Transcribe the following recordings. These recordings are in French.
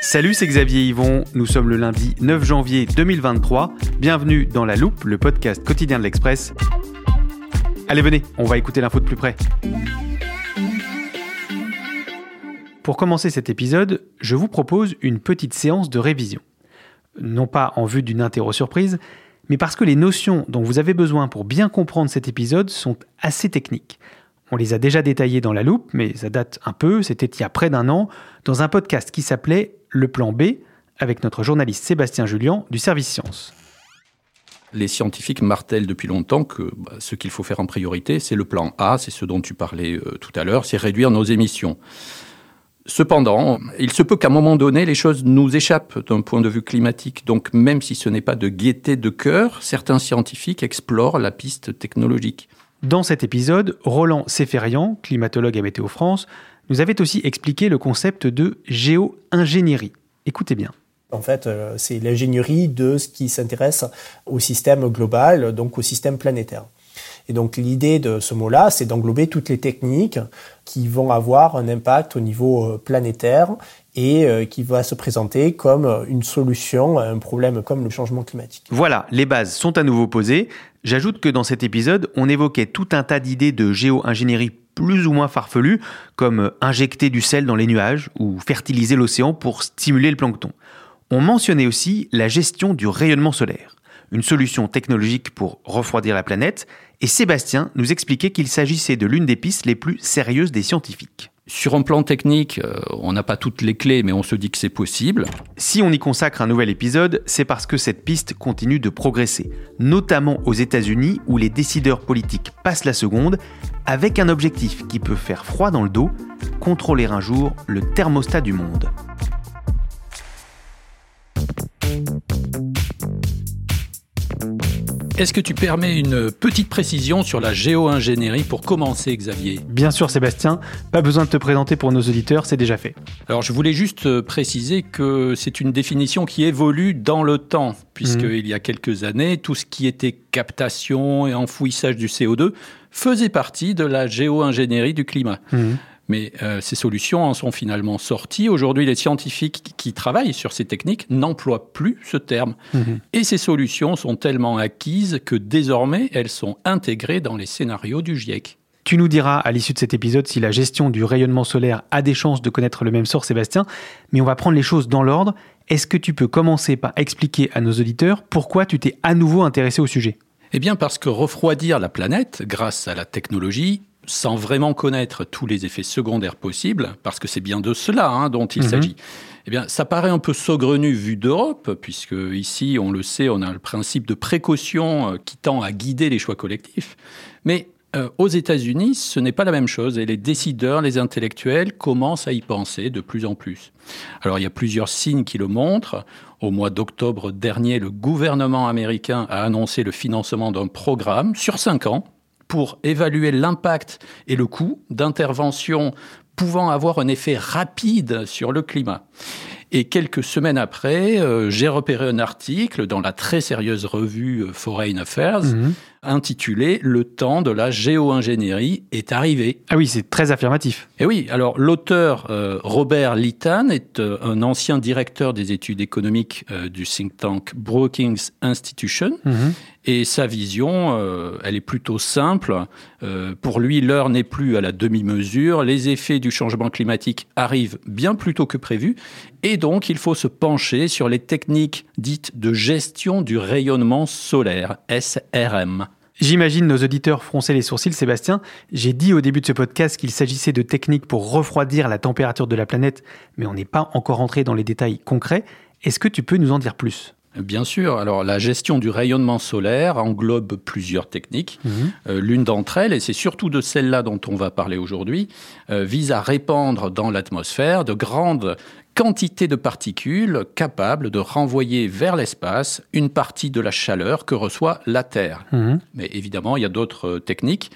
Salut, c'est Xavier Yvon. Nous sommes le lundi 9 janvier 2023. Bienvenue dans La Loupe, le podcast quotidien de l'Express. Allez, venez, on va écouter l'info de plus près. Pour commencer cet épisode, je vous propose une petite séance de révision. Non pas en vue d'une interro surprise, mais parce que les notions dont vous avez besoin pour bien comprendre cet épisode sont assez techniques. On les a déjà détaillées dans la loupe, mais ça date un peu, c'était il y a près d'un an, dans un podcast qui s'appelait Le Plan B, avec notre journaliste Sébastien Julien du service Science. Les scientifiques martèlent depuis longtemps que bah, ce qu'il faut faire en priorité, c'est le plan A, c'est ce dont tu parlais euh, tout à l'heure, c'est réduire nos émissions. Cependant, il se peut qu'à un moment donné, les choses nous échappent d'un point de vue climatique. Donc, même si ce n'est pas de gaieté de cœur, certains scientifiques explorent la piste technologique. Dans cet épisode, Roland Seferian, climatologue à Météo France, nous avait aussi expliqué le concept de géo-ingénierie. Écoutez bien. En fait, euh, c'est l'ingénierie de ce qui s'intéresse au système global, donc au système planétaire. Et donc l'idée de ce mot-là, c'est d'englober toutes les techniques qui vont avoir un impact au niveau euh, planétaire et euh, qui va se présenter comme une solution à un problème comme le changement climatique. Voilà, les bases sont à nouveau posées. J'ajoute que dans cet épisode, on évoquait tout un tas d'idées de géo-ingénierie plus ou moins farfelues, comme injecter du sel dans les nuages ou fertiliser l'océan pour stimuler le plancton. On mentionnait aussi la gestion du rayonnement solaire, une solution technologique pour refroidir la planète, et Sébastien nous expliquait qu'il s'agissait de l'une des pistes les plus sérieuses des scientifiques. Sur un plan technique, euh, on n'a pas toutes les clés, mais on se dit que c'est possible. Si on y consacre un nouvel épisode, c'est parce que cette piste continue de progresser, notamment aux États-Unis où les décideurs politiques passent la seconde avec un objectif qui peut faire froid dans le dos, contrôler un jour le thermostat du monde. Est-ce que tu permets une petite précision sur la géo-ingénierie pour commencer, Xavier Bien sûr, Sébastien, pas besoin de te présenter pour nos auditeurs, c'est déjà fait. Alors, je voulais juste euh, préciser que c'est une définition qui évolue dans le temps, puisqu'il Mhm. y a quelques années, tout ce qui était captation et enfouissage du CO2 faisait partie de la géo-ingénierie du climat. Mhm. Mais euh, ces solutions en sont finalement sorties. Aujourd'hui, les scientifiques qui travaillent sur ces techniques n'emploient plus ce terme. Mhm. Et ces solutions sont tellement acquises que désormais, elles sont intégrées dans les scénarios du GIEC. Tu nous diras à l'issue de cet épisode si la gestion du rayonnement solaire a des chances de connaître le même sort, Sébastien, mais on va prendre les choses dans l'ordre. Est-ce que tu peux commencer par expliquer à nos auditeurs pourquoi tu t'es à nouveau intéressé au sujet? Eh bien, parce que refroidir la planète, grâce à la technologie, sans vraiment connaître tous les effets secondaires possibles, parce que c'est bien de cela hein, dont il Mhm. s'agit, eh bien, ça paraît un peu saugrenu vu d'Europe, puisque ici, on le sait, on a le principe de précaution euh, qui tend à guider les choix collectifs. Mais euh, aux États-Unis, ce n'est pas la même chose, et les décideurs, les intellectuels commencent à y penser de plus en plus. Alors, il y a plusieurs signes qui le montrent. Au mois d'octobre dernier, le gouvernement américain a annoncé le financement d'un programme sur cinq ans pour évaluer l'impact et le coût d'interventions pouvant avoir un effet rapide sur le climat. Et quelques semaines après, euh, j'ai repéré un article dans la très sérieuse revue euh, Foreign Affairs Mhm. intitulé Le temps de la géo-ingénierie est arrivé. Ah oui, c'est très affirmatif. Et oui, alors l'auteur euh, Robert Littan est euh, un ancien directeur des études économiques du think tank Brookings Institution. Mhm. Et sa vision, euh, elle est plutôt simple. Euh, pour lui, l'heure n'est plus à la demi-mesure. Les effets du changement climatique arrivent bien plus tôt que prévu. Et donc, il faut se pencher sur les techniques dites de gestion du rayonnement solaire, SRM. J'imagine nos auditeurs froncer les sourcils, Sébastien. J'ai dit au début de ce podcast qu'il s'agissait de techniques pour refroidir la température de la planète, mais on n'est pas encore entré dans les détails concrets. Est-ce que tu peux nous en dire plus? Bien sûr. Alors, la gestion du rayonnement solaire englobe plusieurs techniques. Euh, L'une d'entre elles, et c'est surtout de celle-là dont on va parler aujourd'hui, euh, vise à répandre dans l'atmosphère de grandes quantités de particules capables de renvoyer vers l'espace une partie de la chaleur que reçoit la Terre. Mhm. Mais évidemment, il y a d'autres euh, techniques.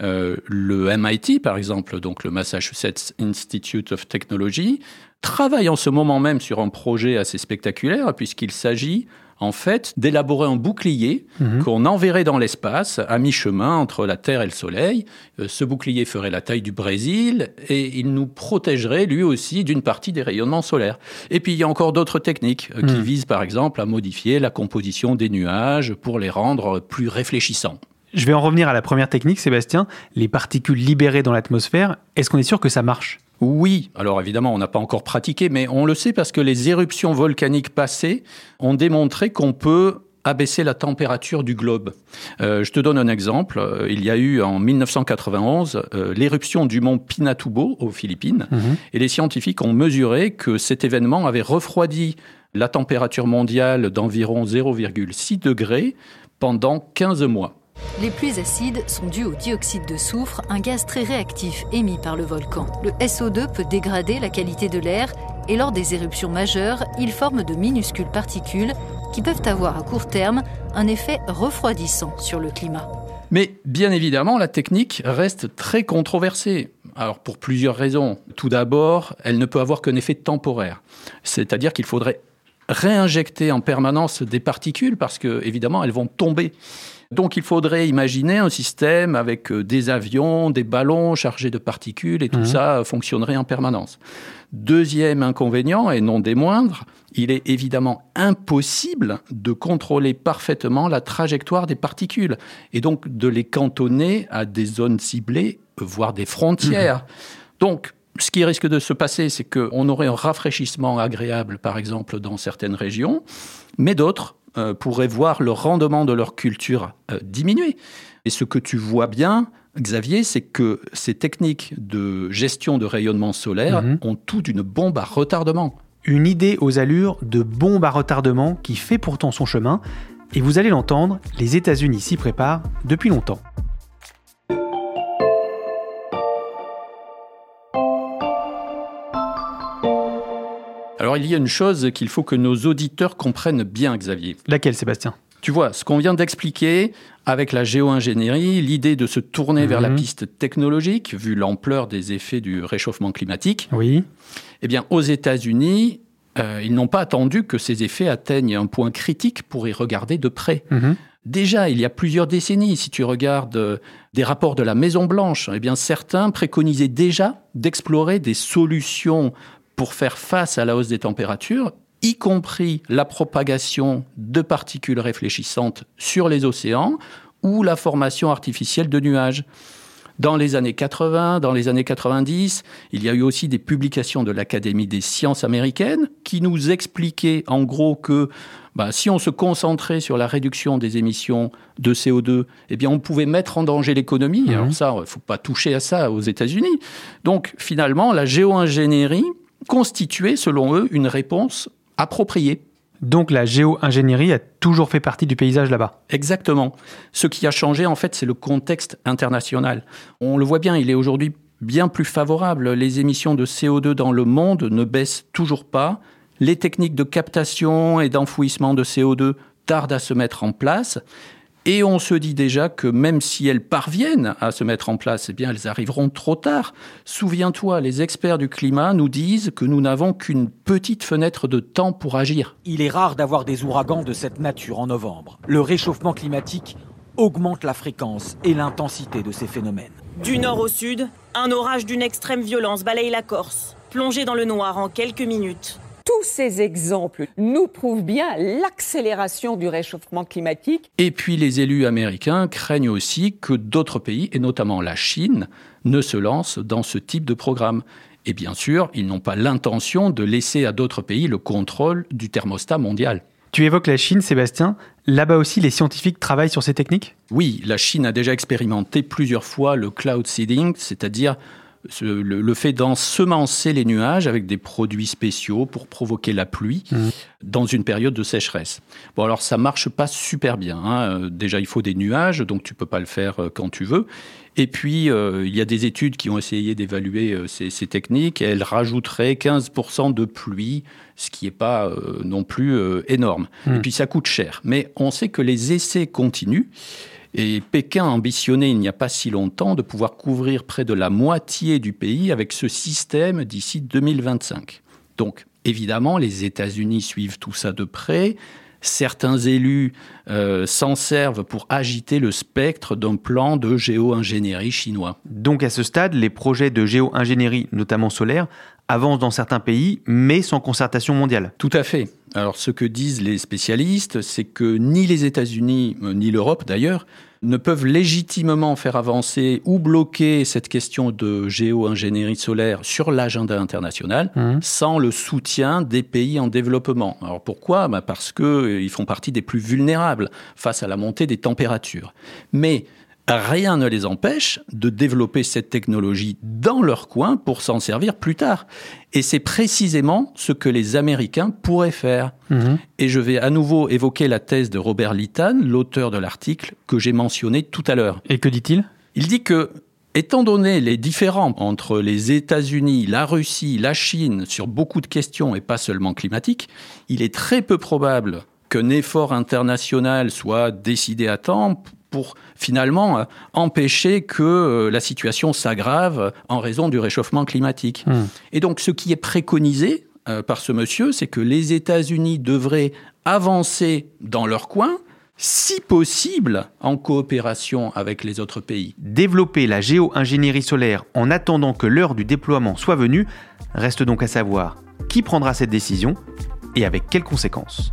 Euh, le MIT, par exemple, donc le Massachusetts Institute of Technology, travaille en ce moment même sur un projet assez spectaculaire, puisqu'il s'agit en fait d'élaborer un bouclier Mhm. qu'on enverrait dans l'espace à mi-chemin entre la Terre et le Soleil. Euh, Ce bouclier ferait la taille du Brésil et il nous protégerait lui aussi d'une partie des rayonnements solaires. Et puis il y a encore d'autres techniques euh, qui Mhm. visent par exemple à modifier la composition des nuages pour les rendre plus réfléchissants. Je vais en revenir à la première technique, Sébastien. Les particules libérées dans l'atmosphère, est-ce qu'on est sûr que ça marche? Oui, alors évidemment, on n'a pas encore pratiqué, mais on le sait parce que les éruptions volcaniques passées ont démontré qu'on peut abaisser la température du globe. Euh, je te donne un exemple. Euh, Il y a eu en 1991 euh, l'éruption du mont Pinatubo aux Philippines, et les scientifiques ont mesuré que cet événement avait refroidi la température mondiale d'environ 0,6 degrés pendant 15 mois. Les pluies acides sont dues au dioxyde de soufre, un gaz très réactif émis par le volcan. Le SO2 peut dégrader la qualité de l'air et lors des éruptions majeures, il forme de minuscules particules qui peuvent avoir à court terme un effet refroidissant sur le climat. Mais bien évidemment, la technique reste très controversée. Alors pour plusieurs raisons. Tout d'abord, elle ne peut avoir qu'un effet temporaire. C'est-à-dire qu'il faudrait réinjecter en permanence des particules parce que évidemment, elles vont tomber. Donc il faudrait imaginer un système avec euh, des avions, des ballons chargés de particules et tout ça euh, fonctionnerait en permanence. Deuxième inconvénient, et non des moindres, il est évidemment impossible de contrôler parfaitement la trajectoire des particules et donc de les cantonner à des zones ciblées, voire des frontières. Donc, ce qui risque de se passer, c'est qu'on aurait un rafraîchissement agréable, par exemple, dans certaines régions, mais d'autres euh, pourraient voir le rendement de leur culture euh, diminuer. Et ce que tu vois bien, Xavier, c'est que ces techniques de gestion de rayonnement solaire Mhm. ont tout d'une bombe à retardement. Une idée aux allures de bombe à retardement qui fait pourtant son chemin. Et vous allez l'entendre, les États-Unis s'y préparent depuis longtemps. Alors il y a une chose qu'il faut que nos auditeurs comprennent bien, Xavier. Laquelle, Sébastien? Tu vois, ce qu'on vient d'expliquer avec la géo-ingénierie, l'idée de se tourner vers la Mhm. piste technologique, vu l'ampleur des effets du réchauffement climatique, Oui. eh bien, aux États-Unis, euh, ils n'ont pas attendu que ces effets atteignent un point critique pour y regarder de près. Mhm. Déjà, il y a plusieurs décennies, si tu regardes euh, des rapports de la Maison Blanche, eh bien, certains préconisaient déjà d'explorer des solutions pour faire face à la hausse des températures, y compris la propagation de particules réfléchissantes sur les océans ou la formation artificielle de nuages. Dans les années 80, dans les années 90, il y a eu aussi des publications de l'Académie des sciences américaines qui nous expliquaient en gros que bah, si on se concentrait sur la réduction des émissions de CO2, eh bien on pouvait mettre en danger l'économie. Mhm. Alors ça, il ne faut pas toucher à ça aux États-Unis. Donc finalement, la géo-ingénierie constituait, selon eux, une réponse appropriée. Donc la géo-ingénierie a toujours fait partie du paysage là-bas. Exactement. Ce qui a changé, en fait, c'est le contexte international. On le voit bien, il est aujourd'hui bien plus favorable. Les émissions de CO2 dans le monde ne baissent toujours pas. Les techniques de captation et d'enfouissement de CO2 tardent à se mettre en place. Et on se dit déjà que même si elles parviennent à se mettre en place, eh bien, elles arriveront trop tard. Souviens-toi, les experts du climat nous disent que nous n'avons qu'une petite fenêtre de temps pour agir. Il est rare d'avoir des ouragans de cette nature en novembre. Le réchauffement climatique augmente la fréquence et l'intensité de ces phénomènes. Du nord au sud, un orage d'une extrême violence balaye la Corse, plongé dans le noir en quelques minutes. Tous ces exemples nous prouvent bien l'accélération du réchauffement climatique. Et puis les élus américains craignent aussi que d'autres pays, et notamment la Chine, ne se lancent dans ce type de programme. Et bien sûr, ils n'ont pas l'intention de laisser à d'autres pays le contrôle du thermostat mondial. Tu évoques la Chine, Sébastien. Là-bas aussi, les scientifiques travaillent sur ces techniques? Oui, la Chine a déjà expérimenté plusieurs fois le cloud seeding, c'est-à-dire le, fait d'ensemencer les nuages avec des produits spéciaux pour provoquer la pluie mmh. dans une période de sécheresse. Bon, alors ça marche pas super bien. Hein. Déjà, il faut des nuages, donc tu peux pas le faire euh, quand tu veux. Et puis, euh, il y a des études qui ont essayé d'évaluer euh, ces, techniques. Et elles rajouteraient 15% de pluie, ce qui n'est pas non plus énorme. Mmh. Et puis, ça coûte cher. Mais on sait que les essais continuent. Et Pékin a ambitionné il n'y a pas si longtemps de pouvoir couvrir près de la moitié du pays avec ce système d'ici 2025. Donc évidemment, les États-Unis suivent tout ça de près. Certains élus euh, s'en servent pour agiter le spectre d'un plan de géo-ingénierie chinois. Donc à ce stade, les projets de géo-ingénierie, notamment solaire, avancent dans certains pays, mais sans concertation mondiale. Tout à fait. Alors ce que disent les spécialistes, c'est que ni les États-Unis, euh, ni l'Europe d'ailleurs, ne peuvent légitimement faire avancer ou bloquer cette question de géo-ingénierie solaire sur l'agenda international mmh. sans le soutien des pays en développement. Alors pourquoi? Bah Parce qu'ils euh, font partie des plus vulnérables face à la montée des températures. Mais rien ne les empêche de développer cette technologie dans leur coin pour s'en servir plus tard. Et c'est précisément ce que les Américains pourraient faire. Mhm. Et je vais à nouveau évoquer la thèse de Robert Littan, l'auteur de l'article que j'ai mentionné tout à l'heure. Et que dit-il? Il dit que Étant donné les différends entre les États-Unis, la Russie, la Chine sur beaucoup de questions et pas seulement climatiques, il est très peu probable qu'un effort international soit décidé à temps pour finalement euh, empêcher que euh, la situation s'aggrave en raison du réchauffement climatique. Hmm. Et donc ce qui est préconisé euh, par ce monsieur, c'est que les États-Unis devraient avancer dans leur coin, si possible en coopération avec les autres pays. Développer la géo-ingénierie solaire en attendant que l'heure du déploiement soit venue, reste donc à savoir qui prendra cette décision et avec quelles conséquences.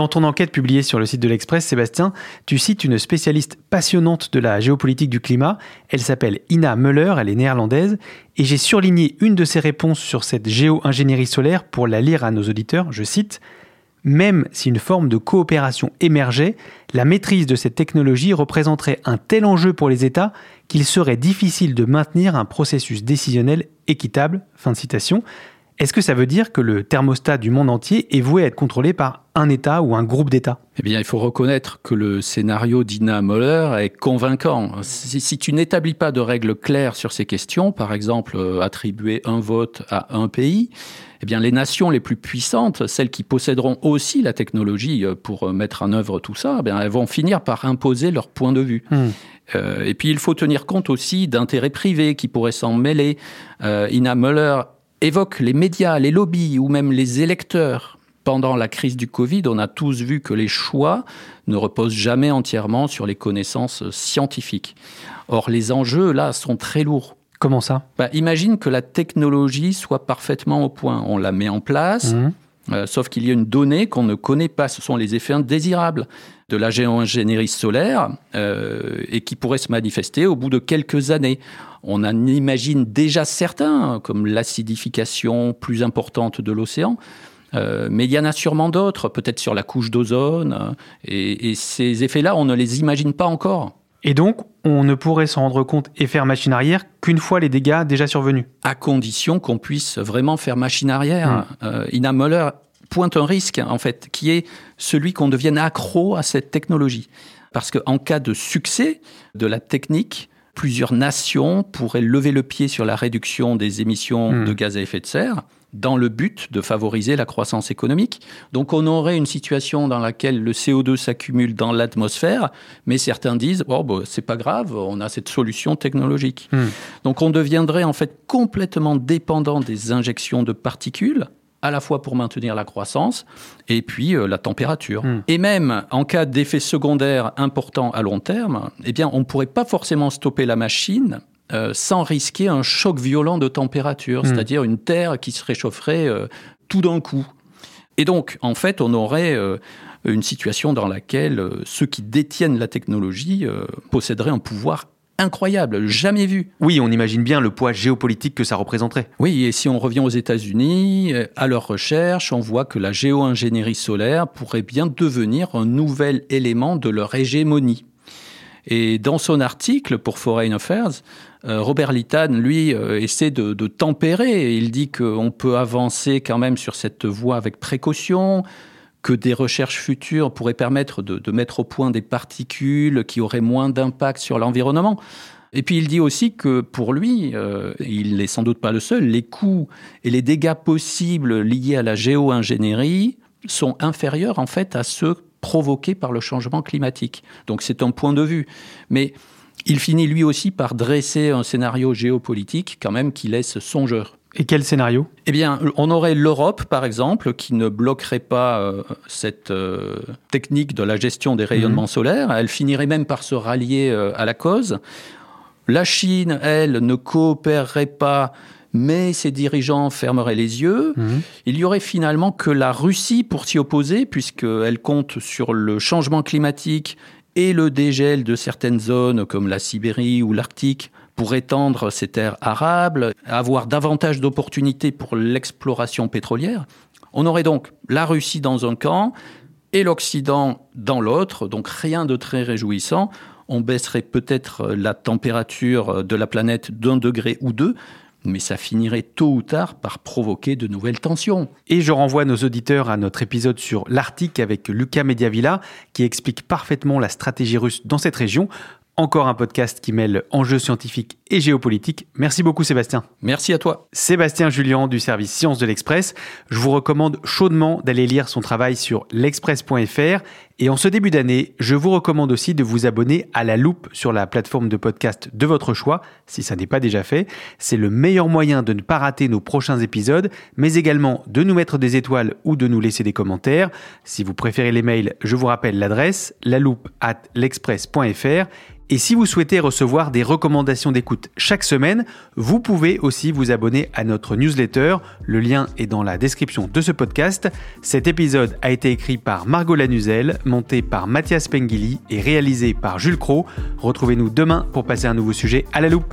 Dans ton enquête publiée sur le site de l'Express, Sébastien, tu cites une spécialiste passionnante de la géopolitique du climat. Elle s'appelle Ina Muller, elle est néerlandaise, et j'ai surligné une de ses réponses sur cette géo-ingénierie solaire pour la lire à nos auditeurs. Je cite Même si une forme de coopération émergeait, la maîtrise de cette technologie représenterait un tel enjeu pour les États qu'il serait difficile de maintenir un processus décisionnel équitable. Fin de citation. Est-ce que ça veut dire que le thermostat du monde entier est voué à être contrôlé par un État ou un groupe d'États? Eh bien, il faut reconnaître que le scénario d'Ina Moller est convaincant. Si, tu n'établis pas de règles claires sur ces questions, par exemple euh, attribuer un vote à un pays, eh bien, les nations les plus puissantes, celles qui posséderont aussi la technologie euh, pour euh, mettre en œuvre tout ça, eh bien, elles vont finir par imposer leur point de vue. Hmm. et puis, il faut tenir compte aussi d'intérêts privés qui pourraient s'en mêler. Ina Moller évoque les médias, les lobbies ou même les électeurs. Pendant la crise du Covid, on a tous vu que les choix ne reposent jamais entièrement sur les connaissances scientifiques. Or, les enjeux, là, sont très lourds. Comment ça? Bah, Imagine que la technologie soit parfaitement au point. On la met en place, mmh. Euh, sauf qu'il y a une donnée qu'on ne connaît pas. Ce sont les effets indésirables de la géo-ingénierie solaire euh, et qui pourraient se manifester au bout de quelques années. On en imagine déjà certains, comme l'acidification plus importante de l'océan, euh, mais il y en a sûrement d'autres, peut-être sur la couche d'ozone. Et, et ces effets-là, on ne les imagine pas encore. Et donc, on ne pourrait s'en rendre compte et faire machine arrière qu'une fois les dégâts déjà survenus. À condition qu'on puisse vraiment faire machine arrière. Hmm. Euh, Ina Möller pointe un risque, en fait, qui est celui qu'on devienne accro à cette technologie. Parce qu'en cas de succès de la technique, plusieurs nations pourraient lever le pied sur la réduction des émissions Hmm. de gaz à effet de serre dans le but de favoriser la croissance économique. Donc on aurait une situation dans laquelle le CO2 s'accumule dans l'atmosphère, mais certains disent oh, bah, c'est pas grave, on a cette solution technologique. Hmm. Donc on deviendrait en fait complètement dépendant des injections de particules à la fois pour maintenir la croissance et puis euh, la température. Hmm. Et même en cas d'effet secondaire important à long terme, eh bien on ne pourrait pas forcément stopper la machine euh, sans risquer un choc violent de température, Hmm. c'est-à-dire une Terre qui se réchaufferait euh, tout d'un coup. Et donc, en fait, on aurait une situation dans laquelle ceux qui détiennent la technologie posséderaient un pouvoir incroyable, jamais vu. Oui, on imagine bien le poids géopolitique que ça représenterait. Oui, et si on revient aux États-Unis, euh, à leurs recherches, on voit que la géo-ingénierie solaire pourrait bien devenir un nouvel élément de leur hégémonie. Et dans son article pour Foreign Affairs, euh, Robert Littan, lui, euh, essaie de, de tempérer. Il dit qu'on peut avancer quand même sur cette voie avec précaution, que des recherches futures pourraient permettre de, mettre au point des particules qui auraient moins d'impact sur l'environnement. Et puis il dit aussi que pour lui, euh, il n'est sans doute pas le seul, les coûts et les dégâts possibles liés à la géo-ingénierie sont inférieurs en fait à ceux provoqués par le changement climatique. Donc c'est un point de vue. Mais il finit lui aussi par dresser un scénario géopolitique quand même qui laisse songeur. Et quel scénario? Eh bien, on aurait l'Europe, par exemple, qui ne bloquerait pas euh, cette euh, technique de la gestion des rayonnements solaires. Elle finirait même par se rallier euh, à la cause. La Chine, elle, ne coopérerait pas, mais ses dirigeants fermeraient les yeux. Il y aurait finalement que la Russie pour s'y opposer, puisqu'elle compte sur le changement climatique et le dégel de certaines zones comme la Sibérie ou l'Arctique pour étendre ces terres arables, avoir davantage d'opportunités pour l'exploration pétrolière. On aurait donc la Russie dans un camp et l'Occident dans l'autre, donc rien de très réjouissant. On baisserait peut-être la température de la planète d'un degré ou deux, mais ça finirait tôt ou tard par provoquer de nouvelles tensions. Et je renvoie nos auditeurs à notre épisode sur l'Arctique avec Luca Mediavilla, qui explique parfaitement la stratégie russe dans cette région. Encore un podcast qui mêle enjeux scientifiques et géopolitiques. Merci beaucoup Sébastien. Merci à toi. Sébastien Julien du service Sciences de l'Express. Je vous recommande chaudement d'aller lire son travail sur l'express.fr. Et en ce début d'année, je vous recommande aussi de vous abonner à la loupe sur la plateforme de podcast de votre choix, si ça n'est pas déjà fait. C'est le meilleur moyen de ne pas rater nos prochains épisodes, mais également de nous mettre des étoiles ou de nous laisser des commentaires. Si vous préférez les mails, je vous rappelle l'adresse, la loupe at l'express.fr. Et si vous souhaitez recevoir des recommandations d'écoute chaque semaine, vous pouvez aussi vous abonner à notre newsletter. Le lien est dans la description de ce podcast. Cet épisode a été écrit par Margot Lanuzel, monté par Mathias Pengili et réalisé par Jules Cro. Retrouvez-nous demain pour passer un nouveau sujet à la loupe.